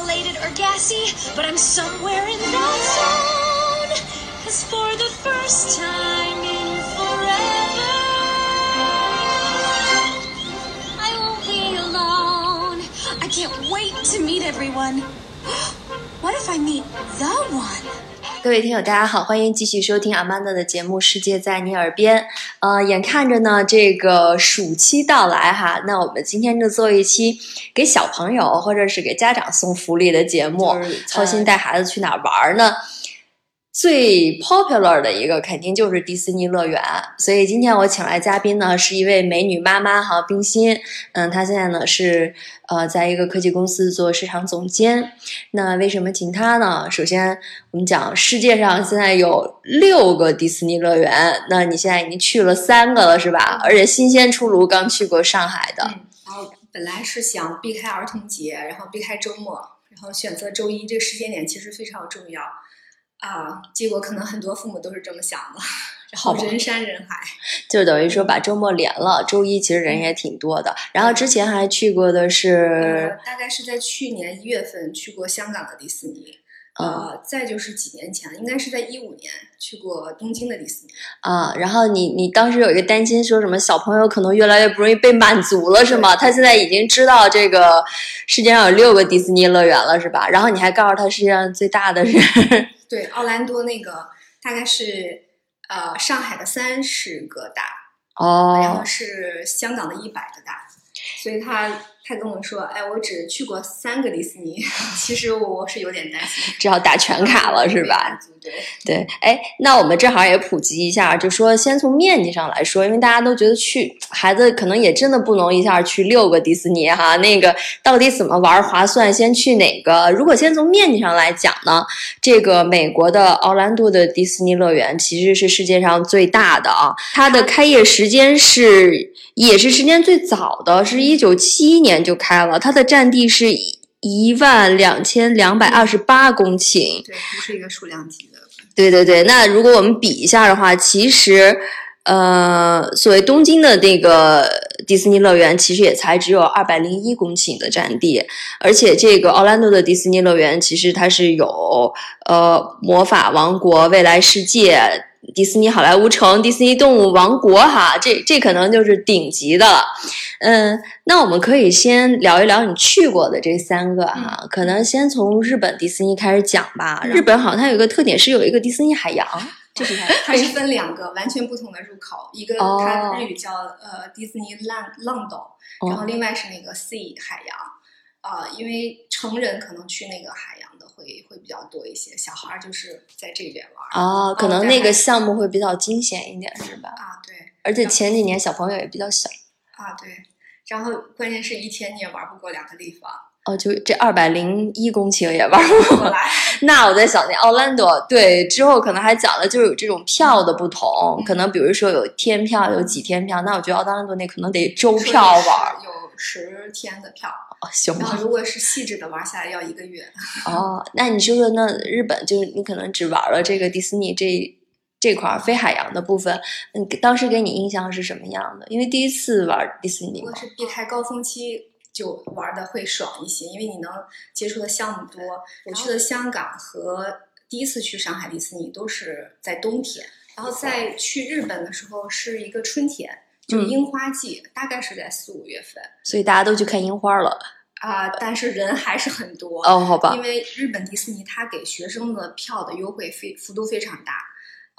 caffeinated or gassy, but I'm somewhere in that zone. Cause for the first time in forever, I won't be alone. I can't wait to meet everyone. What if I meet the one? 各位听友，大家好，欢迎继续收听阿曼达的节目《世界在你耳边》。呃，眼看着呢，这个暑期到来哈，那我们今天就做一期给小朋友或者是给家长送福利的节目，操心带孩子去哪儿玩呢？最 popular 的一个肯定就是迪士尼乐园，所以今天我请来嘉宾呢是一位美女妈妈哈，冰心，嗯，她现在呢是呃在一个科技公司做市场总监。那为什么请她呢？首先我们讲世界上现在有六个迪士尼乐园，那你现在已经去了三个了是吧？而且新鲜出炉，刚去过上海的。嗯，然后本来是想避开儿童节，然后避开周末，然后选择周一这个时间点其实非常重要。啊，结果可能很多父母都是这么想的，然后人山人海，就等于说把周末连了，周一其实人也挺多的。然后之前还去过的是，大概是在去年一月份去过香港的迪士尼，呃，再就是几年前，应该是在一五年去过东京的迪士尼。啊，然后你你当时有一个担心，说什么小朋友可能越来越不容易被满足了，是吗？他现在已经知道这个世界上有六个迪士尼乐园了，是吧？然后你还告诉他世界上最大的是。对，奥兰多那个大概是呃上海的三十个大，哦，然后是香港的一百个大，所以他他跟我说，哎，我只去过三个迪士尼，其实我是有点担心，只要打全卡了是吧？对对，哎，那我们正好也普及一下，就说先从面积上来说，因为大家都觉得去孩子可能也真的不能一下去六个迪士尼哈，那个到底怎么玩划算？先去哪个？如果先从面积上来讲呢，这个美国的奥兰多的迪士尼乐园其实是世界上最大的啊，它的开业时间是也是时间最早的，是一九七一年就开了，它的占地是一万两千两百二十八公顷，对，不是一个数量级的。对对对，那如果我们比一下的话，其实，呃，所谓东京的那个迪士尼乐园，其实也才只有二百零一公顷的占地，而且这个奥兰多的迪士尼乐园，其实它是有呃魔法王国、未来世界、迪士尼好莱坞城、迪士尼动物王国，哈，这这可能就是顶级的了。嗯，那我们可以先聊一聊你去过的这三个哈，可能先从日本迪士尼开始讲吧。日本好像它有一个特点是有一个迪士尼海洋，这是它它是分两个完全不同的入口，一个它日语叫呃迪士尼浪浪岛，然后另外是那个 sea 海洋。啊，因为成人可能去那个海洋的会会比较多一些，小孩就是在这边玩。哦，可能那个项目会比较惊险一点，是吧？啊，对。而且前几年小朋友也比较小。啊，对。然后关键是一天你也玩不过两个地方。哦，就这二百零一公顷也玩不过 来。那我在想，那奥兰多对之后可能还讲了，就是有这种票的不同，可能比如说有天票，有几天票。那我觉得奥兰多那可能得周票玩。有十天的票。哦，行。然后如果是细致的玩下来，要一个月。哦，那你说说，那日本就是你可能只玩了这个迪士尼这这块非海洋的部分，嗯，当时给你印象是什么样的？因为第一次玩迪士尼，我是避开高峰期就玩的会爽一些，因为你能接触的项目多。我去的香港和第一次去上海迪士尼都是在冬天，然后在去日本的时候是一个春天，就樱花季，大概是在四五月份，所以大家都去看樱花了啊。但是人还是很多哦，好吧，因为日本迪士尼它给学生的票的优惠非幅度非常大。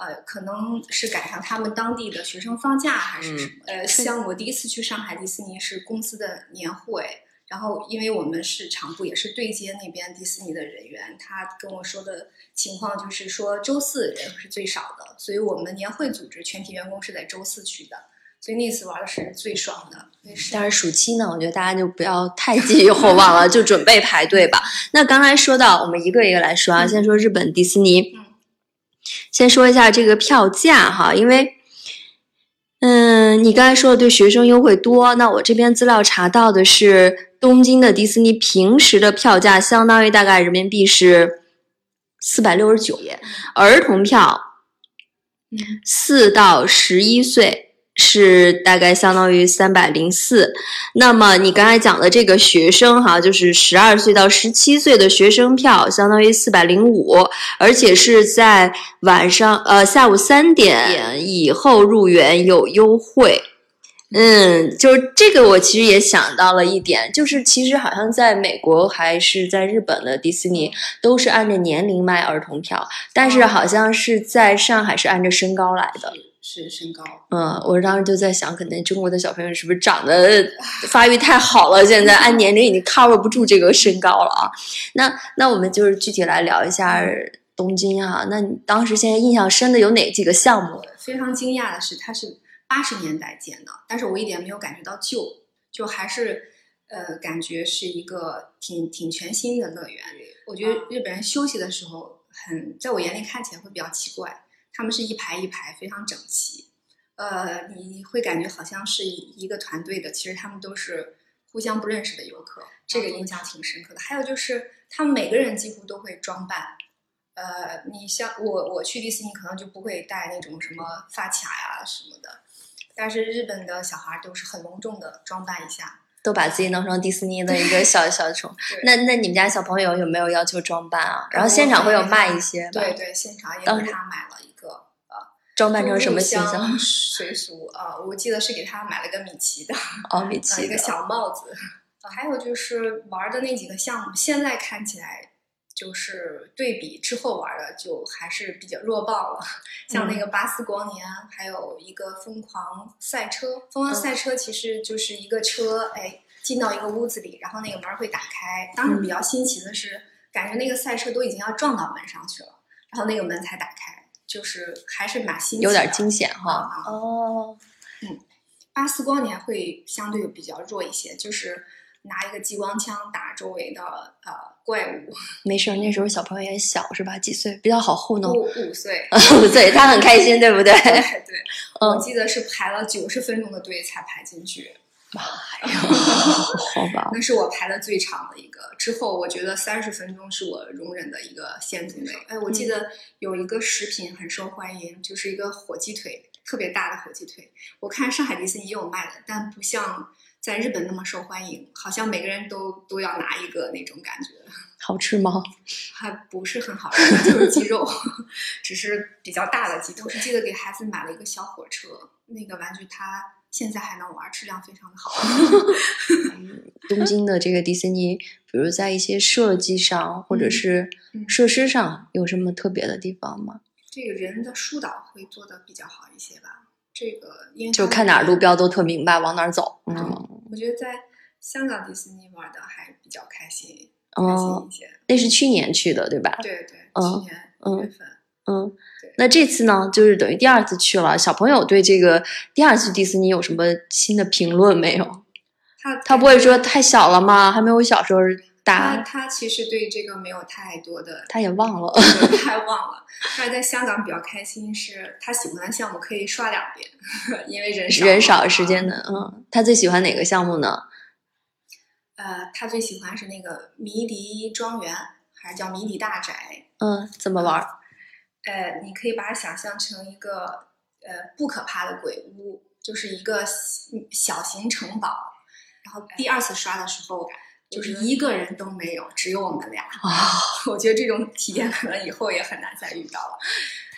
呃，可能是赶上他们当地的学生放假还是什么？呃，像我第一次去上海迪士尼是公司的年会，然后因为我们是厂部，也是对接那边迪士尼的人员，他跟我说的情况就是说周四人是最少的，所以我们年会组织全体员工是在周四去的，所以那次玩的是最爽的。但是暑期呢，我觉得大家就不要太寄予厚望了，就准备排队吧。那刚才说到，我们一个一个来说啊，先说日本迪士尼。先说一下这个票价哈，因为，嗯，你刚才说的对学生优惠多，那我这边资料查到的是东京的迪士尼平时的票价相当于大概人民币是四百六十九元，儿童票，四到十一岁是大概相当于三百零四。那么你刚才讲的这个学生哈，就是十二岁到十七岁的学生票，相当于四百零五，而且是在晚上呃下午三点以后入园有优惠。嗯，就是这个，我其实也想到了一点，就是其实好像在美国还是在日本的迪士尼都是按照年龄卖儿童票，但是好像是在上海是按照身高来的。是身高。嗯，我当时就在想，可能中国的小朋友是不是长得发育太好了，现在按年龄已经 cover 不住这个身高了啊？那那我们就是具体来聊一下东京哈。那你当时现在印象深的有哪几个项目？非常惊讶的是，它是。八十年代建的，但是我一点没有感觉到旧，就还是，呃，感觉是一个挺挺全新的乐园。我觉得日本人休息的时候，很在我眼里看起来会比较奇怪，他们是一排一排非常整齐，呃，你会感觉好像是一个团队的，其实他们都是互相不认识的游客，这个印象挺深刻的。还有就是他们每个人几乎都会装扮，呃，你像我我去迪士尼可能就不会带那种什么发卡呀什么的。但是日本的小孩都是很隆重的装扮一下，都把自己弄成迪士尼的一个小小宠。那那你们家小朋友有没有要求装扮啊？然后现场会有卖一些。对对，现场也给他买了一装扮成什么形象？水俗啊，我记得是给他买了个米奇的哦，米奇一个小帽子。还有就是玩的那几个项目，现在看起来。就是对比之后玩的，就还是比较弱爆了。像那个巴斯光年，还有一个疯狂赛车。疯狂赛车其实就是一个车，哎，进到一个屋子里，然后那个门会打开。当时比较新奇的是，感觉那个赛车都已经要撞到门上去了，然后那个门才打开，就是还是蛮新奇，有点惊险哈。哦，嗯，巴斯光年会相对比较弱一些，就是。拿一个激光枪打周围的呃怪物，没事儿，那时候小朋友也小是吧？几岁比较好糊弄？五五岁，五岁，他很开心，对不对？对对，我记得是排了九十分钟的队才排进去。妈呀，好吧，那是我排的最长的一个。之后我觉得三十分钟是我容忍的一个限度内。哎，我记得有一个食品很受欢迎，就是一个火鸡腿，特别大的火鸡腿。我看上海迪士尼也有卖的，但不像。在日本那么受欢迎，好像每个人都都要拿一个那种感觉。好吃吗？还不是很好吃，就是鸡肉，只是比较大的鸡。我是记得给孩子买了一个小火车，那个玩具他现在还能玩，质量非常的好。东京的这个迪士尼，比如在一些设计上或者是设施上，有什么特别的地方吗？这个人的疏导会做的比较好一些吧。这个就看哪儿路标都特明白，往哪儿走，是吗？我觉得在香港迪士尼玩的还比较开心，开心一些。那是去年去的，对吧？对对，去年一月份。嗯，那这次呢，就是等于第二次去了。小朋友对这个第二次迪士尼有什么新的评论没有？他他不会说太小了吗？还没有小时候。他他其实对这个没有太多的，他也忘了，他忘了。但是在香港比较开心，是他喜欢的项目可以刷两遍，因为人少人少时间的。嗯，他最喜欢哪个项目呢？呃，他最喜欢是那个迷笛庄园，还是叫迷笛大宅？嗯，怎么玩？呃，你可以把它想象成一个呃不可怕的鬼屋，就是一个小型城堡。然后第二次刷的时候。就是一个人都没有，只有我们俩啊！我觉得这种体验可能以后也很难再遇到了。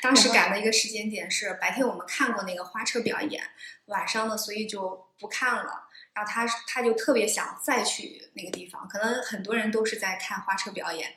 当时赶的一个时间点是白天，我们看过那个花车表演，晚上呢，所以就不看了。然后他他就特别想再去那个地方，可能很多人都是在看花车表演，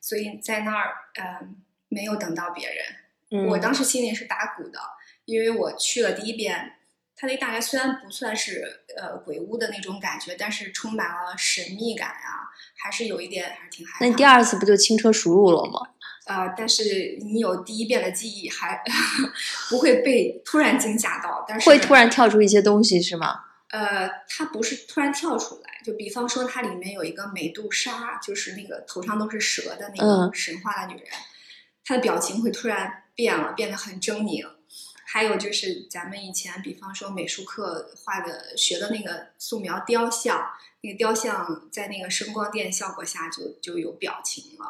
所以在那儿嗯没有等到别人。我当时心里是打鼓的，因为我去了第一遍。它那大概虽然不算是呃鬼屋的那种感觉，但是充满了神秘感啊，还是有一点还是挺害怕。那你第二次不就轻车熟路了吗？啊，但是你有第一遍的记忆，还 不会被突然惊吓到。但是会突然跳出一些东西是吗？呃，它不是突然跳出来，就比方说它里面有一个美杜莎，就是那个头上都是蛇的那个神话的女人，他的表情会突然变了，变得很狰狞。还有就是咱们以前，比方说美术课画的、学的那个素描雕像，那个雕像在那个声光电效果下就就有表情了。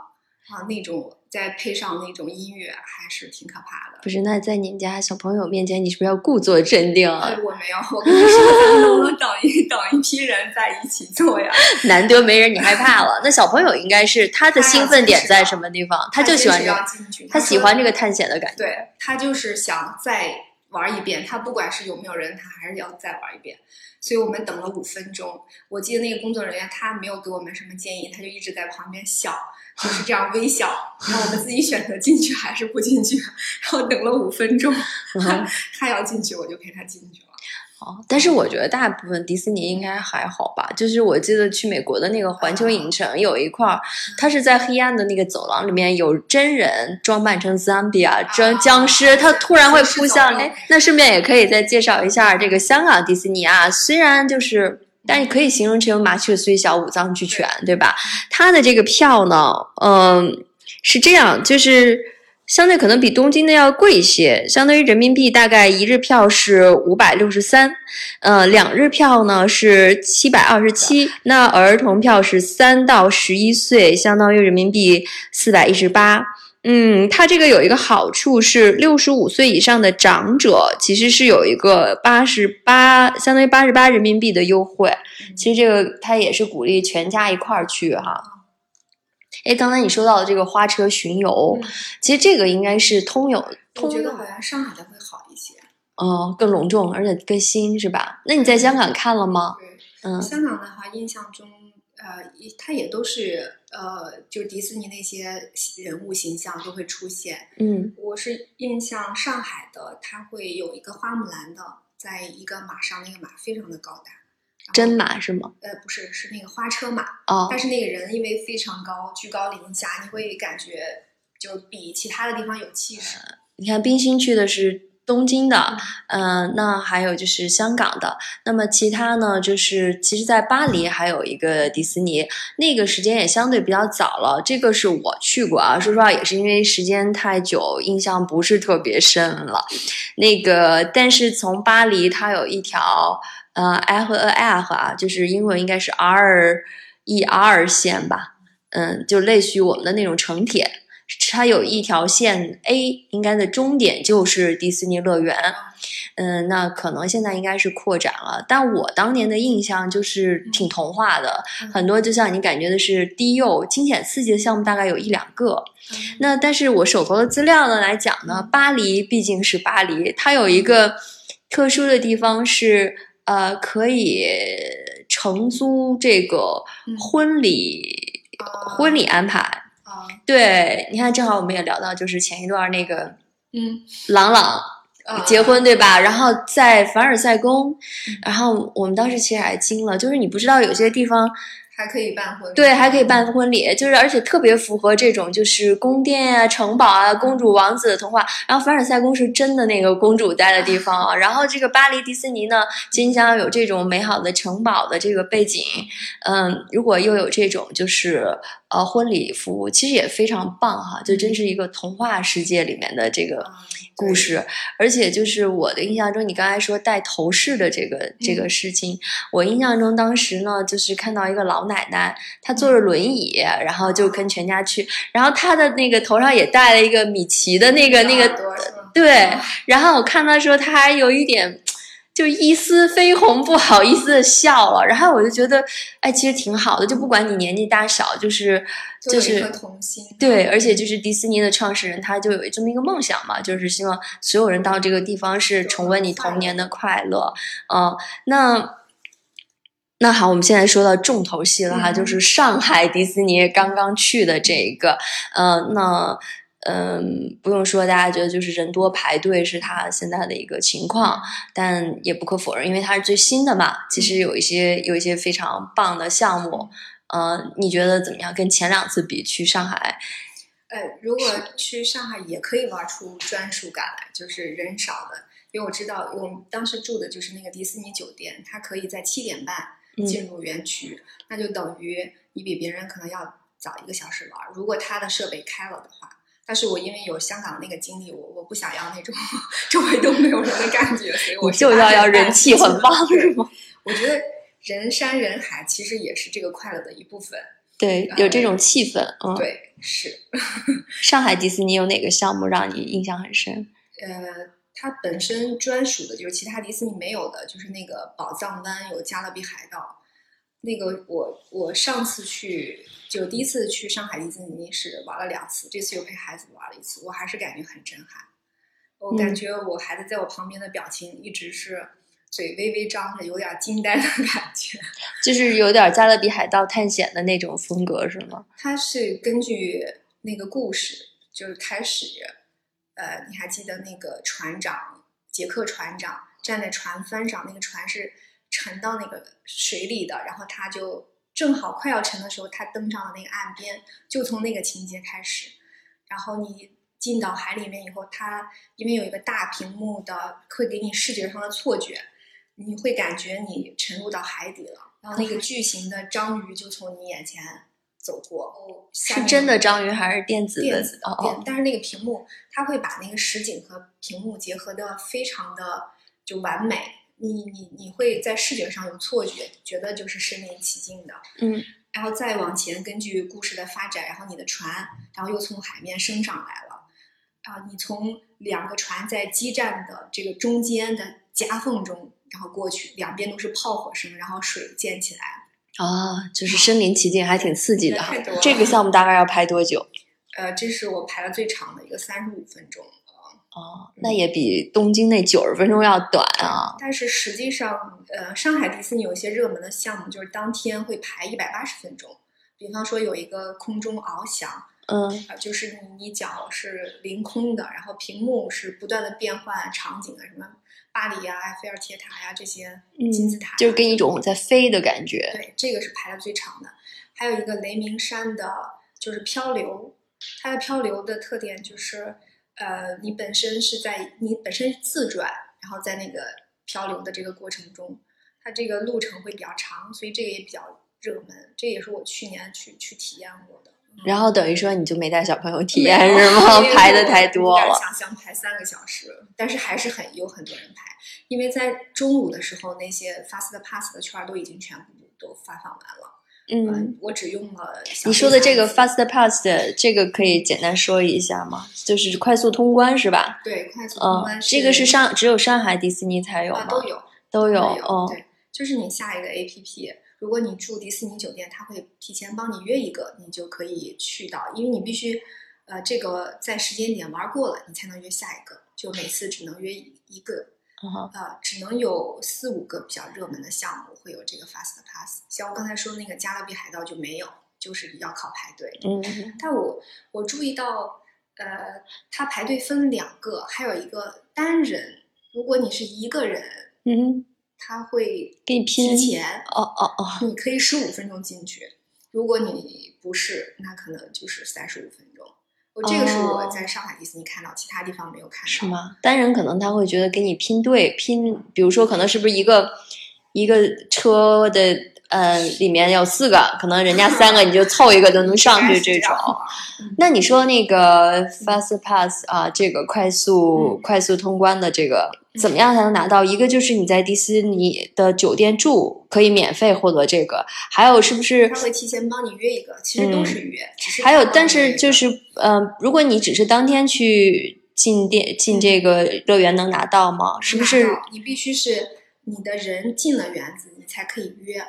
啊，那种再配上那种音乐，还是挺可怕的。不是，那在你们家小朋友面前，你是不是要故作镇定啊？哎，我没有，我跟你说，咱能不能等一 等一批人在一起做呀？难得没人，你害怕了。那小朋友应该是他的兴奋点在什么地方？他就喜欢这他喜欢这个探险的感觉。对他就是想再玩一遍，他不管是有没有人，他还是要再玩一遍。所以我们等了五分钟，我记得那个工作人员他没有给我们什么建议，他就一直在旁边笑，就是这样微笑。然后我们自己选择进去还是不进去，然后等了五分钟，嗯他要进去我就陪他进去了。哦，但是我觉得大部分迪士尼应该还好吧。就是我记得去美国的那个环球影城有一块儿，它是在黑暗的那个走廊里面有真人装扮成 zombie 啊，僵僵尸，它突然会扑向你。哎，那顺便也可以再介绍一下这个香港迪士尼啊，虽然就是。但是可以形容成麻雀虽小，五脏俱全，对吧？它的这个票呢，嗯，是这样，就是相对可能比东京的要贵一些，相当于人民币大概一日票是五百六十三，呃，两日票呢是七百二十七，那儿童票是三到十一岁，相当于人民币四百一十八。嗯，它这个有一个好处是，六十五岁以上的长者其实是有一个八十八，相当于八十八人民币的优惠。其实这个它也是鼓励全家一块儿去哈。哎，刚才你说到的这个花车巡游，嗯其实这个应该是通有我觉得好像上海的会好一些。哦，更隆重，而且更新是吧？那你在香港看了吗？对，嗯香港的话，印象中，呃，一它也都是呃，就是迪士尼那些人物形象都会出现。嗯我是印象上海的，它会有一个花木兰的，在一个马上，那个马非常的高大。真马是吗？呃，不是，是那个花车马。哦但是那个人因为非常高，居高临下，你会感觉就比其他的地方有气势。你看冰心去的是东京的，嗯、那还有就是香港的，那么其他呢，就是其实，在巴黎还有一个迪士尼，那个时间也相对比较早了。这个是我去过啊，说实话也是因为时间太久，印象不是特别深了。那个，但是从巴黎它有一条呃 I 和 A F 啊，就是英文应该是 R E R 线吧，嗯，就类似于我们的那种城铁。它有一条线 A，应该的终点就是迪士尼乐园，嗯，那可能现在应该是扩展了，但我当年的印象就是挺童话的，嗯很多就像你感觉的是低幼、惊险刺激的项目大概有一两个，嗯那但是我手头的资料呢来讲呢，巴黎毕竟是巴黎，它有一个特殊的地方是，呃，可以承租这个嗯婚礼、啊婚礼安排。啊，对，你看，正好我们也聊到，就是前一段那个嗯，朗朗啊结婚，对吧？然后在凡尔赛宫嗯，然后我们当时其实还惊了，就是你不知道有些地方还可以办婚礼，对还可以办婚礼，就是而且特别符合这种就是宫殿啊、城堡啊、公主王子的童话。然后凡尔赛宫是真的那个公主待的地方啊。然后这个巴黎迪士尼呢，其实你想要有这种美好的城堡的这个背景，嗯，如果又有这种就是呃婚礼服务，其实也非常棒哈，就真是一个童话世界里面的这个。啊故事，而且就是我的印象中，你刚才说戴头饰的这个这个事情，我印象中当时呢，就是看到一个老奶奶，她坐着轮椅，然后就跟全家去，然后她的那个头上也戴了一个米奇的那个那个，对，然后我看她说她还有一点。就一丝绯红，不好意思的笑了，然后我就觉得，哎，其实挺好的，就不管你年纪大小，就是就是童心，对，而且就是迪士尼的创始人，他就有这么一个梦想嘛，就是希望所有人到这个地方是重温你童年的快乐。嗯、那那好，我们现在说到重头戏了哈，嗯就是上海迪士尼刚刚去的这一个，呃，那。嗯，不用说，大家觉得就是人多排队是它现在的一个情况，但也不可否认，因为它是最新的嘛。其实有一些有一些非常棒的项目，呃，你觉得怎么样？跟前两次比，去上海，呃，如果去上海也可以玩出专属感来，就是人少的，因为我知道我们当时住的就是那个迪士尼酒店，它可以在七点半嗯进入园区，那就等于你比别人可能要早一个小时玩。如果它的设备开了的话，但是我因为有香港那个经历，我我不想要那种周围都没有人的感觉，所以我就要要人气很旺是吗？我觉得人山人海其实也是这个快乐的一部分。对，有这种气氛，嗯，对，是。上海迪士尼有哪个项目让你印象很深？呃，它本身专属的就是其他迪士尼没有的，就是那个宝藏湾有加勒比海盗。那个我我上次去就第一次去上海迪士尼是玩了两次，这次又陪孩子玩了一次，我还是感觉很震撼。我感觉我孩子在我旁边的表情一直是嘴微微张着，有点惊呆的感觉。就是有点加勒比海盗探险的那种风格，是吗？它是根据那个故事，就是开始，呃，你还记得那个船长杰克船长站在船帆上，那个船是沉到那个水里的，然后他就正好快要沉的时候，他登上了那个岸边，就从那个情节开始，然后你。进到海里面以后，它因为有一个大屏幕的，会给你视觉上的错觉，你会感觉你沉入到海底了。然后那个巨型的章鱼就从你眼前走过。哦，是真的章鱼还是电子的？电子的。哦但是那个屏幕，它会把那个实景和屏幕结合的非常的就完美。你你你会在视觉上有错觉，觉得就是身临其境的。嗯。然后再往前，根据故事的发展，然后你的船，然后又从海面升上来了。啊，你从两个船在激战的这个中间的夹缝中，然后过去，两边都是炮火声，然后水溅起来。啊，就是身临其境，还挺刺激的。这个项目大概要排多久？呃，这是我排了最长的一个三十五分钟。哦，那也比东京那九十分钟要短啊。但是实际上，呃，上海迪士尼有一些热门的项目，就是当天会排一百八十分钟。比方说有一个空中翱翔。嗯啊，就是你你脚是凌空的，然后屏幕是不断的变换场景的，什么巴黎呀、埃菲尔铁塔呀这些金字塔，就是跟一种在飞的感觉。对，这个是排的最长的。还有一个雷鸣山的，就是漂流，它的漂流的特点就是，呃，你本身是在你本身自转，然后在那个漂流的这个过程中，它这个路程会比较长，所以这个也比较热门。这也是我去年去去体验过的。然后等于说你就没带小朋友体验是吗？排的太多了。想象排三个小时，但是还是很有很多人排，因为在中午的时候那些 Fast Pass 的券都已经全部都发放完了。嗯，我只用了。你说的这个 Fast Pass 的这个可以简单说一下吗？就是快速通关是吧？对，快速通关。这个是上只有上海迪士尼才有吗？都有，都有。哦，对，就是你下一个 APP。如果你住迪士尼酒店，他会提前帮你约一个，你就可以去到，因为你必须，呃，这个在时间点玩过了，你才能约下一个，就每次只能约一个，呃，只能有四五个比较热门的项目会有这个 Fast Pass，像我刚才说那个加勒比海盗就没有，就是要靠排队。嗯，但我我注意到，呃，它排队分两个，还有一个单人，如果你是一个人，嗯。他会给你提前哦哦哦，你可以十五分钟进去。如果你不是，那可能就是三十五分钟。我这个是我在上海迪士尼看到，其他地方没有看到。是吗？单人可能他会觉得给你拼队拼，比如说可能是不是一个一个车的呃里面有四个，可能人家三个你就凑一个就能上去这种。那你说那个 Fast Pass 啊，这个快速快速通关的这个。怎么样才能拿到？一个就是你在迪士尼的酒店住可以免费获得这个，还有是不是？他会提前帮你约一个，其实都是约。还有，但是就是呃，如果你只是当天去进店进这个乐园，能拿到吗？是不是？你必须是你的人进了园子，你才可以约。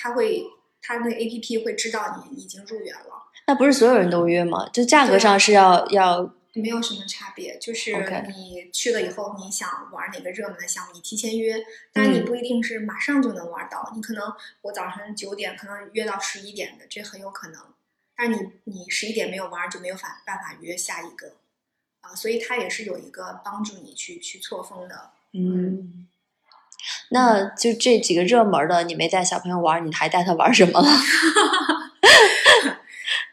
他会，他那 A P P 会知道你已经入园了。那不是所有人都约吗？就价格上是要要。没有什么差别，就是你去了以后，你想玩哪个热门的项目，你提前约，但你不一定是马上就能玩到，你可能我早上九点可能约到十一点的，这很有可能，但是你你十一点没有玩，就没有法办法约下一个，啊，所以它也是有一个帮助你去去错峰的。嗯，那就这几个热门的，你没带小朋友玩，你还带他玩什么了？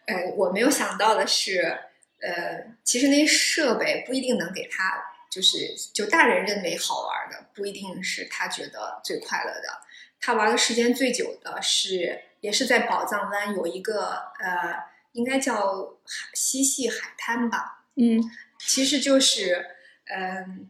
呃，我没有想到的是。呃，其实那些设备不一定能给他，就是就大人认为好玩的，不一定是他觉得最快乐的。他玩的时间最久的是，也是在宝藏湾有一个呃，应该叫西溪海滩吧。嗯，其实就是嗯，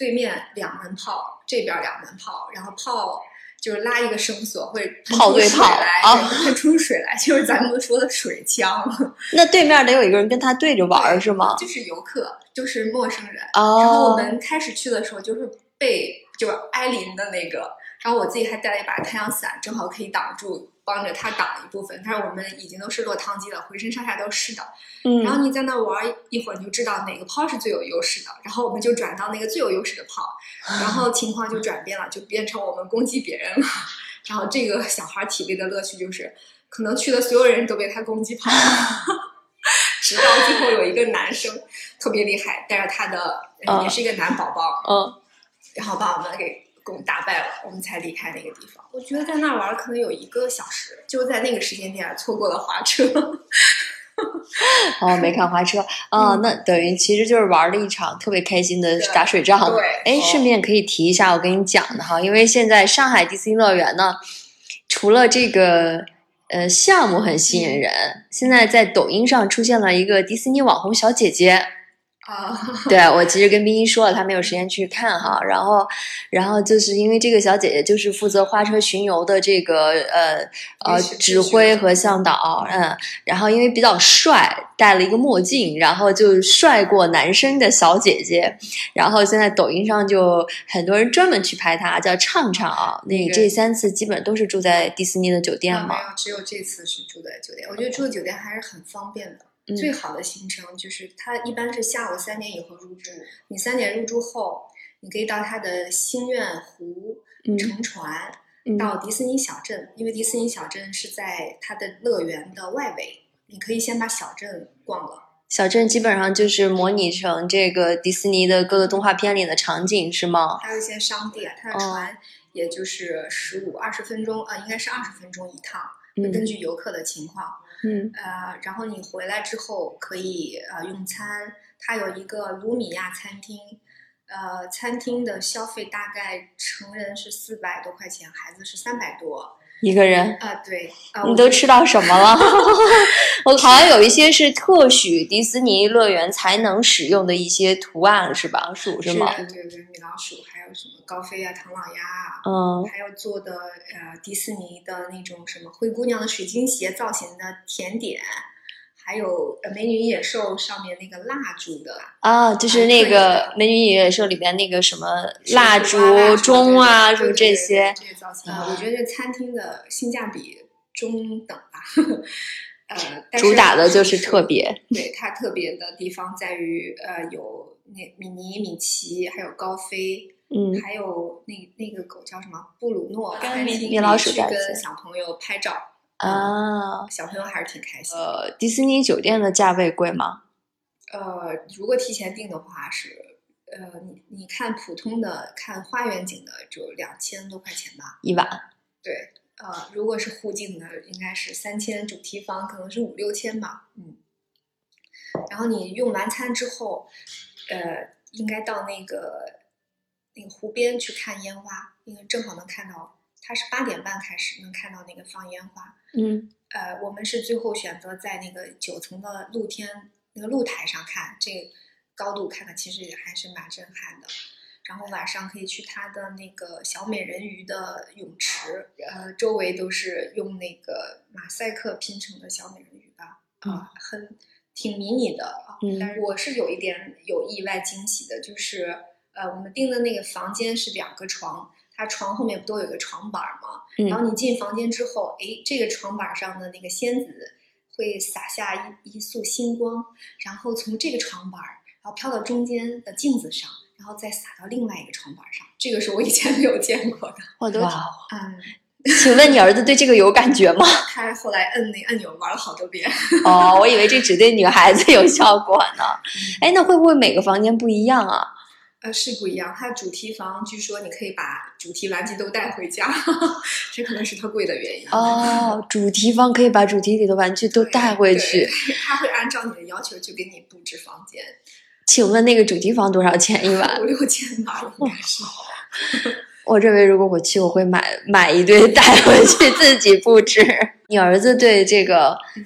对面两门炮，这边两门炮，然后炮就是拉一个绳索会喷炮对炮出水来，啊对会喷出水来，就是咱们说的水枪，那对面得有一个人跟他对着玩是吗？就是游客，就是陌生人。哦，然后我们开始去的时候，就是被就是挨邻的那个，然后我自己还带了一把太阳伞，正好可以挡住，帮着他挡一部分。但是我们已经都是落汤鸡了，浑身上下都是湿的。嗯然后你在那玩一会儿，你就知道哪个炮是最有优势的，然后我们就转到那个最有优势的炮，然后情况就转变了，就变成我们攻击别人了。然后这个小孩体会的乐趣就是，可能去的所有人都被他攻击跑了。直到最后有一个男生特别厉害，带着他的、也是一个男宝宝，嗯，然后把我们给攻打败了，我们才离开那个地方。我觉得在那儿玩可能有一个小时，就在那个时间点错过了滑车。哦，没看滑车啊，嗯那等于其实就是玩了一场特别开心的打水仗。对哎，哦顺便可以提一下我跟你讲的哈，因为现在上海迪士尼乐园呢，除了这个呃项目很吸嗯引人，现在在抖音上出现了一个迪士尼网红小姐姐。啊，对我其实跟冰冰说了，她没有时间去看哈，然后，然后就是因为这个小姐姐就是负责花车巡游的这个呃呃指挥和向导，嗯，然后因为比较帅，戴了一个墨镜，然后就帅过男生的小姐姐，然后现在抖音上就很多人专门去拍她，叫畅畅啊，那你这三次基本都是住在迪士尼的酒店嘛，啊没有，只有这次是住在酒店。我觉得住酒店还是很方便的。嗯最好的行程就是它一般是下午三点以后入住，你三点入住后，你可以到它的心愿湖嗯乘船嗯到迪士尼小镇，因为迪士尼小镇是在它的乐园的外围，你可以先把小镇逛了。小镇基本上就是模拟成这个迪士尼的各个动画片里的场景是吗？还有一些商店，它的哦船也就是十五二十分钟，呃，应该是二十分钟一趟，根据游客的情况。嗯嗯呃，然后你回来之后可以呃用餐，它有一个卢米亚餐厅，呃，餐厅的消费大概成人是四百多块钱，孩子是三百多。一个人。啊、对，呃，你都吃到什么了？我好像有一些是特许迪士尼乐园才能使用的一些图案，是吧？鼠是吗？对对对，米老鼠，还有什么高飞啊、唐老鸭啊，嗯还有做的呃迪士尼的那种什么灰姑娘的水晶鞋造型的甜点，还有呃美女与野兽上面那个蜡烛的啊，就是那个《美女与野兽》里边那个什么蜡烛钟啊，什么这些。这些造型，啊我觉得这餐厅的性价比中等吧。呃，但主打的就是是特别，对它特别的地方在于，呃，有那米妮、米奇，还有高飞，嗯还有那那个狗叫什么布鲁诺，跟米米老鼠去跟在一起小朋友拍照，啊。小朋友还是挺开心。呃，迪士尼酒店的价位贵吗？呃，如果提前订的话是，呃，你你看普通的看花园景的就两千多块钱吧，一晚？对，呃，如果是湖景的，应该是三千，主题房可能是五六千吧，嗯。然后你用完餐之后，呃，应该到那个那个湖边去看烟花，因为正好能看到，它是八点半开始能看到那个放烟花。嗯呃，我们是最后选择在那个九层的露天那个露台上看，这个高度看的其实也还是蛮震撼的。然后晚上可以去它的那个小美人鱼的泳池，呃，周围都是用那个马赛克拼成的小美人鱼吧，啊、很挺迷你的啊。嗯但是我是有一点有意外惊喜的，就是呃，我们订的那个房间是两个床，它床后面不都有个床板儿吗？然后嗯你进房间之后，哎，这个床板上的那个仙子会洒下一一束星光，然后从这个床板，然后飘到中间的镜子上，然后再洒到另外一个床板上。这个是我以前没有见过的。我都。嗯，请问你儿子对这个有感觉吗？他后来摁那按钮玩了好多遍。哦，我以为这只对女孩子有效果呢。哎，那会不会每个房间不一样啊？呃，是不一样。它主题房据说你可以把主题玩具都带回家，这可能是它贵的原因。哦，主题房可以把主题里的玩具都带回去。对，他会按照你的要求去给你布置房间，请问那个主题房多少钱一晚五？六千吧，应该是。我认为如果我去，我会买买一堆带回去 自己布置。你儿子对这个嗯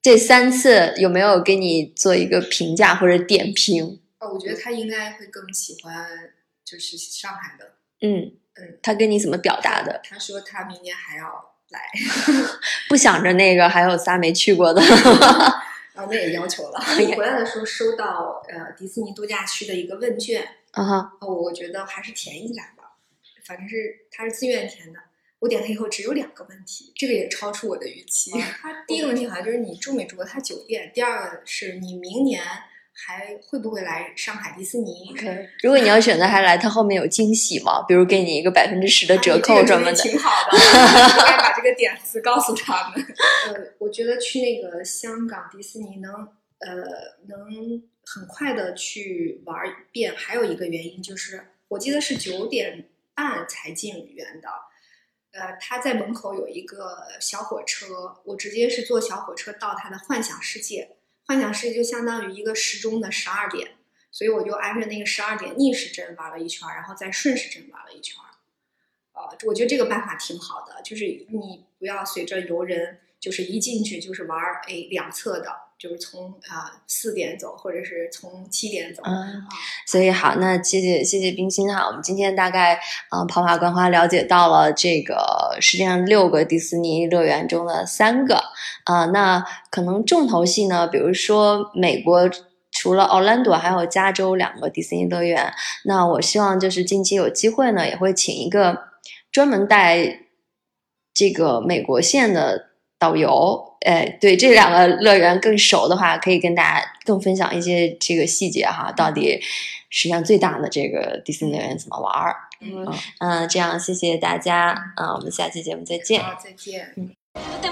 这三次有没有给你做一个评价或者点评？哦，我觉得他应该会更喜欢就是上海的，嗯嗯，他跟你怎么表达的？他说他明年还要来，不想着那个还有仨没去过的。然后那也要求了。回来的时候收到呃迪士尼度假区的一个问卷，啊哈，哦，我觉得还是填一下吧，反正是他是自愿填的。我点开以后只有两个问题，这个也超出我的预期。他第一个问题好像就是你住没住过他酒店，第二个是你明年还会不会来上海迪士尼？如果你要选择还来，它后面有惊喜吗？比如给你一个百分之十的折扣什么的。挺好的，应该把这个点子告诉他们。呃，我觉得去那个香港迪士尼能呃能很快的去玩一遍，还有一个原因就是我记得是九点半才进园的。呃，他在门口有一个小火车，我直接是坐小火车到他的幻想世界。幻想世界就相当于一个时钟的十二点，所以我就挨着那个十二点逆时针玩了一圈，然后再顺时针玩了一圈。呃，我觉得这个办法挺好的，就是你不要随着游人，就是一进去就是玩哎两侧的。就是从啊四点走，或者是从七点走。嗯，所以好，那谢谢谢谢冰心哈。我们今天大概啊跑马观花了解到了这个世界上六个迪士尼乐园中的三个啊。那可能重头戏呢，比如说美国除了奥兰多，还有加州两个迪士尼乐园。那我希望就是近期有机会呢，也会请一个专门带这个美国线的导游。哎，对这两个乐园更熟的话，可以跟大家更分享一些这个细节哈。到底实际上最大的这个迪士尼乐园怎么玩儿？嗯嗯，这样谢谢大家啊，我们下期节目再见。好，再见。But